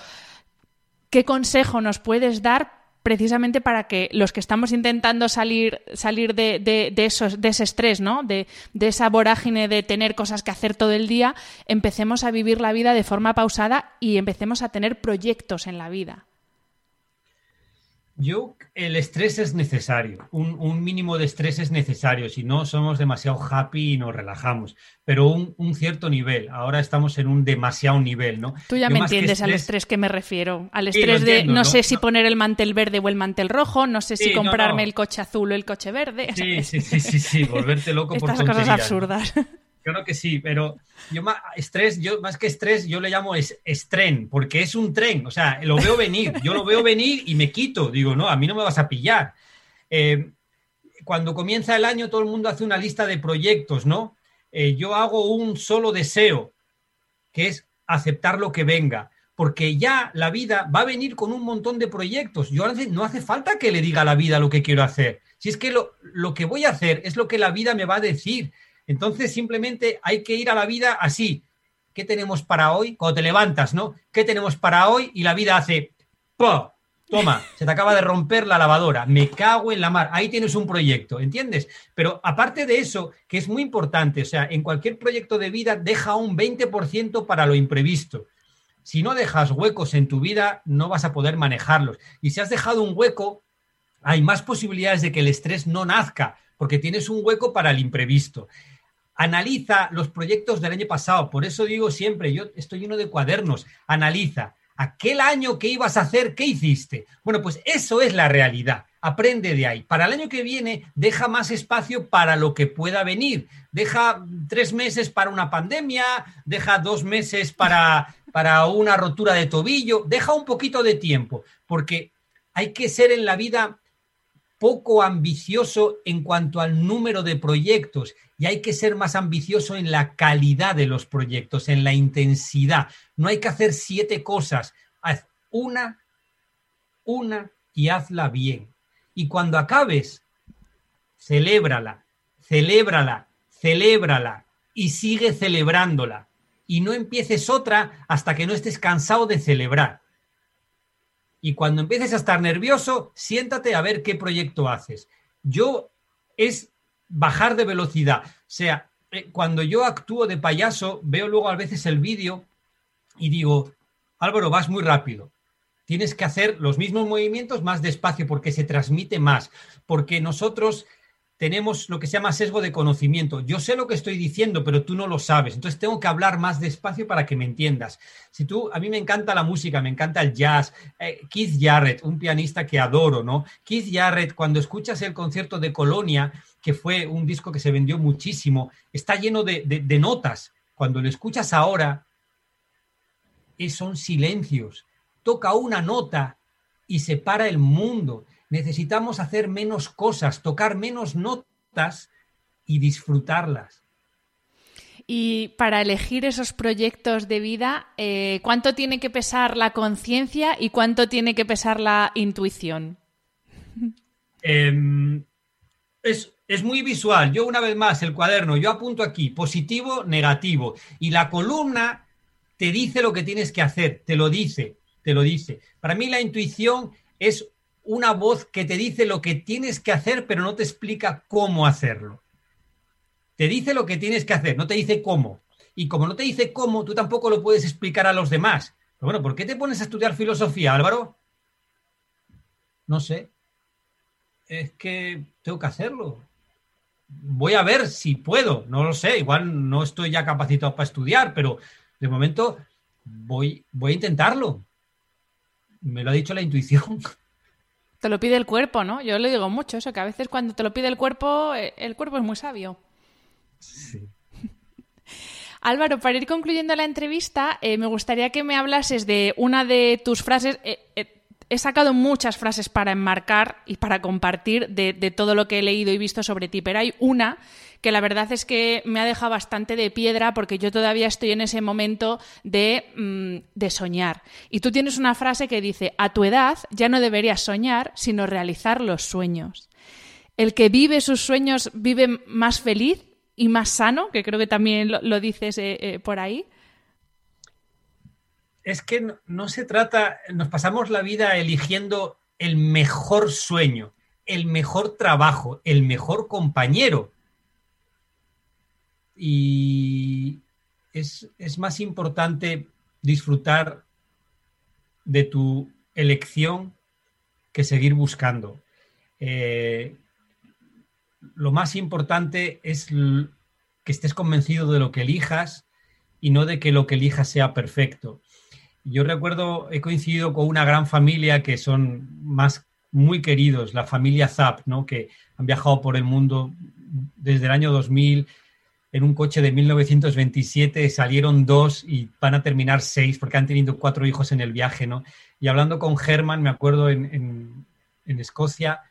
¿qué consejo nos puedes dar precisamente para que los que estamos intentando salir, salir de, de, de, esos, de ese estrés, ¿no? De, de, esa vorágine de tener cosas que hacer todo el día, empecemos a vivir la vida de forma pausada y empecemos a tener proyectos en la vida. Yo, el estrés es necesario, un, mínimo de estrés es necesario, si no somos demasiado happy y nos relajamos, pero un, cierto nivel, ahora estamos en un demasiado nivel, ¿no? Tú ya me entiendes al estrés que me refiero, al estrés de no, sé si poner el mantel verde o el mantel rojo, no sé si comprarme el coche azul o el coche verde. Sí, sí, sí, sí, sí, volverte loco <laughs> por Estas cosas absurdas. Claro que sí, pero yo más estrés, yo más que estrés, yo le llamo es, estren, porque es un tren, o sea, lo veo venir, yo lo veo venir y me quito, digo, no, a mí no me vas a pillar. Eh, cuando comienza el año, todo el mundo hace una lista de proyectos, ¿no? Eh, yo hago un solo deseo, que es aceptar lo que venga, porque ya la vida va a venir con un montón de proyectos. Yo no hace falta que le diga a la vida lo que quiero hacer. Si es que lo, lo que voy a hacer es lo que la vida me va a decir. Entonces simplemente hay que ir a la vida así. ¿Qué tenemos para hoy? Cuando te levantas, ¿no? ¿Qué tenemos para hoy? Y la vida hace, ¡pum! Toma, se te acaba de romper la lavadora, me cago en la mar, ahí tienes un proyecto, ¿entiendes? Pero aparte de eso, que es muy importante, o sea, en cualquier proyecto de vida deja un 20% para lo imprevisto. Si no dejas huecos en tu vida, no vas a poder manejarlos. Y si has dejado un hueco, hay más posibilidades de que el estrés no nazca, porque tienes un hueco para el imprevisto analiza los proyectos del año pasado. Por eso digo siempre, yo estoy lleno de cuadernos, analiza. Aquel año que ibas a hacer, ¿qué hiciste? Bueno, pues eso es la realidad. Aprende de ahí. Para el año que viene, deja más espacio para lo que pueda venir. Deja tres meses para una pandemia, deja dos meses para, para una rotura de tobillo, deja un poquito de tiempo, porque hay que ser en la vida poco ambicioso en cuanto al número de proyectos y hay que ser más ambicioso en la calidad de los proyectos, en la intensidad. No hay que hacer siete cosas, haz una, una y hazla bien. Y cuando acabes, celébrala, celébrala, celébrala y sigue celebrándola. Y no empieces otra hasta que no estés cansado de celebrar. Y cuando empieces a estar nervioso, siéntate a ver qué proyecto haces. Yo es bajar de velocidad. O sea, eh, cuando yo actúo de payaso, veo luego a veces el vídeo y digo, Álvaro, vas muy rápido. Tienes que hacer los mismos movimientos más despacio porque se transmite más. Porque nosotros tenemos lo que se llama sesgo de conocimiento. Yo sé lo que estoy diciendo, pero tú no lo sabes. Entonces tengo que hablar más despacio para que me entiendas. Si tú, a mí me encanta la música, me encanta el jazz. Eh, Keith Jarrett, un pianista que adoro, ¿no? Keith Jarrett, cuando escuchas el concierto de Colonia, que fue un disco que se vendió muchísimo, está lleno de, de notas. Cuando lo escuchas ahora, son silencios. Toca una nota y se para el mundo necesitamos hacer menos cosas, tocar menos notas y disfrutarlas. Y para elegir esos proyectos de vida, eh, ¿cuánto tiene que pesar la conciencia y cuánto tiene que pesar la intuición? Em, es, es, muy visual. Yo una vez más, el cuaderno, yo apunto aquí, positivo, negativo. Y la columna te dice lo que tienes que hacer, te lo dice, te lo dice. Para mí la intuición es una voz que te dice lo que tienes que hacer, pero no te explica cómo hacerlo. Te dice lo que tienes que hacer, no te dice cómo. Y como no te dice cómo, tú tampoco lo puedes explicar a los demás. Pero bueno, ¿por qué te pones a estudiar filosofía, Álvaro? No sé. Es que tengo que hacerlo. Voy a ver si puedo, no lo sé. Igual no estoy ya capacitado para estudiar, pero de momento voy, voy a intentarlo. Me lo ha dicho la intuición. Te lo pide el cuerpo, ¿no? Yo le digo mucho eso, que a veces cuando te lo pide el cuerpo, eh, el cuerpo es muy sabio. Sí. <laughs> Álvaro, para ir concluyendo la entrevista, eh, me gustaría que me hablases de una de tus frases. Eh, he sacado muchas frases para enmarcar y para compartir de, todo lo que he leído y visto sobre ti, pero hay una que la verdad es que me ha dejado bastante de piedra porque yo todavía estoy en ese momento de, mm, de soñar. Y tú tienes una frase que dice, a tu edad ya no deberías soñar, sino realizar los sueños. El que vive sus sueños vive más feliz y más sano, que creo que también lo, dices eh, eh, por ahí. Es que no, se trata, nos pasamos la vida eligiendo el mejor sueño, el mejor trabajo, el mejor compañero y es, más importante disfrutar de tu elección que seguir buscando. Eh, lo más importante es que estés convencido de lo que elijas y no de que lo que elijas sea perfecto. Yo recuerdo, he coincidido con una gran familia que son más muy queridos, la familia Zap, ¿no? que han viajado por el mundo desde el año 2000 en un coche de 1927 salieron dos y van a terminar seis porque han tenido cuatro hijos en el viaje, ¿no? Y hablando con Germán, me acuerdo en, Escocia,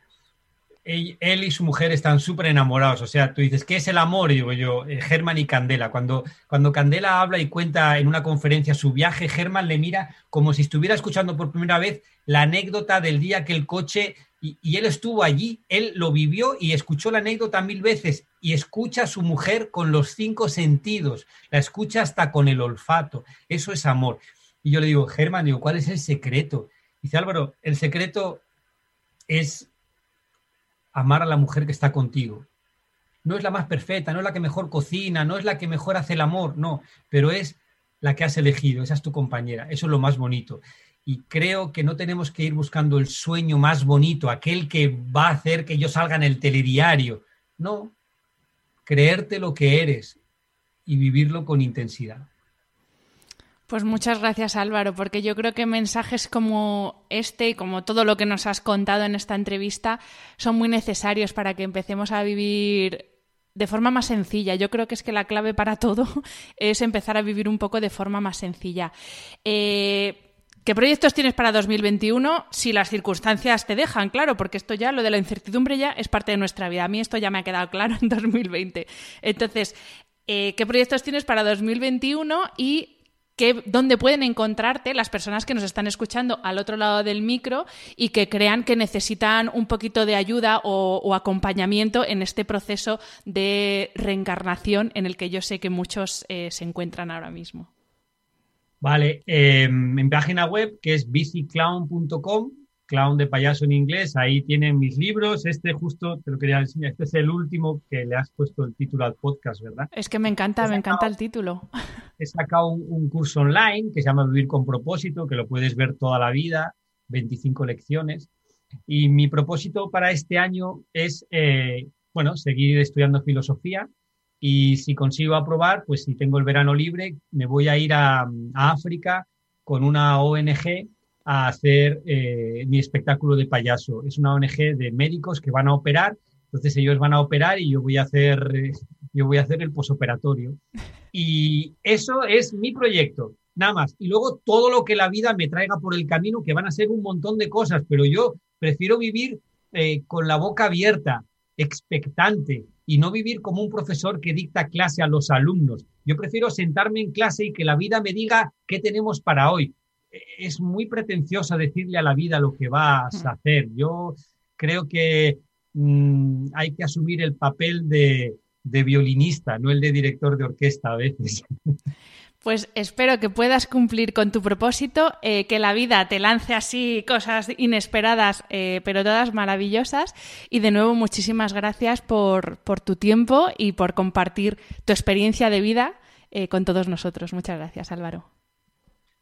él, y su mujer están súper enamorados. O sea, tú dices, ¿qué es el amor? Y digo yo, eh, Germán y Candela. Cuando, cuando Candela habla y cuenta en una conferencia su viaje, Germán le mira como si estuviera escuchando por primera vez la anécdota del día que el coche y, él estuvo allí, él lo vivió y escuchó la anécdota mil veces y escucha a su mujer con los cinco sentidos, la escucha hasta con el olfato. Eso es amor. Y yo le digo, Germán, digo, ¿cuál es el secreto? Dice Álvaro, el secreto es amar a la mujer que está contigo. No es la más perfecta, no es la que mejor cocina, no es la que mejor hace el amor, no, pero es la que has elegido, esa es tu compañera, eso es lo más bonito y creo que no tenemos que ir buscando el sueño más bonito, aquel que va a hacer que yo salga en el telediario. No, creerte lo que eres y vivirlo con intensidad. Pues muchas gracias Álvaro, porque yo creo que mensajes como este y como todo lo que nos has contado en esta entrevista son muy necesarios para que empecemos a vivir de forma más sencilla. Yo creo que es que la clave para todo <laughs> es empezar a vivir un poco de forma más sencilla. Eh, ¿Qué proyectos tienes para 2021 si las circunstancias te dejan? Claro, porque esto ya, lo de la incertidumbre ya es parte de nuestra vida. A mí esto ya me ha quedado claro <laughs> en 2020. Entonces, eh, ¿qué proyectos tienes para 2021 y dónde pueden encontrarte las personas que nos están escuchando al otro lado del micro y que crean que necesitan un poquito de ayuda o, acompañamiento en este proceso de reencarnación en el que yo sé que muchos eh, se encuentran ahora mismo? Vale, eh, mi página web que es biciclown.com, clown de payaso en inglés, ahí tienen mis libros. Este justo te lo quería enseñar, este es el último que le has puesto el título al podcast, ¿verdad? Es que me encanta, me encanta el título. He sacado un, curso online que se llama Vivir con propósito, que lo puedes ver toda la vida, 25 lecciones. Y mi propósito para este año es eh, bueno, seguir estudiando filosofía y si consigo aprobar, pues si tengo el verano libre, me voy a ir a, África con una ONG a hacer eh, mi espectáculo de payaso. Es una ONG de médicos que van a operar, entonces ellos van a operar y yo voy a hacer, yo voy a hacer el posoperatorio. Y eso es mi proyecto, nada más. Y luego todo lo que la vida me traiga por el camino, que van a ser un montón de cosas, pero yo prefiero vivir eh, con la boca abierta, expectante, y no vivir como un profesor que dicta clase a los alumnos. Yo prefiero sentarme en clase y que la vida me diga qué tenemos para hoy. Es muy pretenciosa decirle a la vida lo que vas a hacer. Yo creo que mm, hay que asumir el papel de, de violinista, no el de director de orquesta a veces. <laughs> Pues espero que puedas cumplir con tu propósito, eh, que la vida te lance así cosas inesperadas, eh, pero todas maravillosas. Y de nuevo, muchísimas gracias por, tu tiempo y por compartir tu experiencia de vida eh, con todos nosotros. Muchas gracias, Álvaro.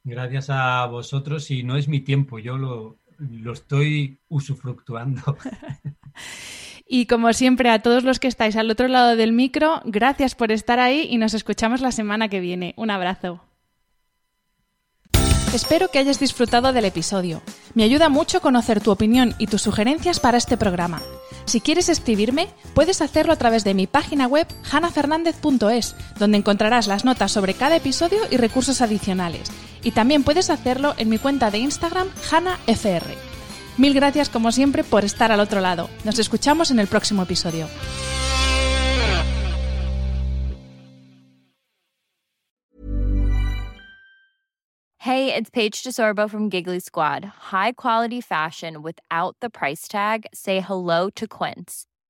Gracias a vosotros y no es mi tiempo, yo lo, lo estoy usufructuando. <laughs> Y como siempre, a todos los que estáis al otro lado del micro, gracias por estar ahí y nos escuchamos la semana que viene. Un abrazo. Espero que hayas disfrutado del episodio. Me ayuda mucho conocer tu opinión y tus sugerencias para este programa. Si quieres escribirme, puedes hacerlo a través de mi página web hanafernandez.es, donde encontrarás las notas sobre cada episodio y recursos adicionales. Y también puedes hacerlo en mi cuenta de Instagram hanafr. Mil gracias como siempre por estar al otro lado. Nos escuchamos en el próximo episodio. Hey, it's Paige DeSorbo from Giggly Squad. High quality fashion without the price tag. Say hello to Quince.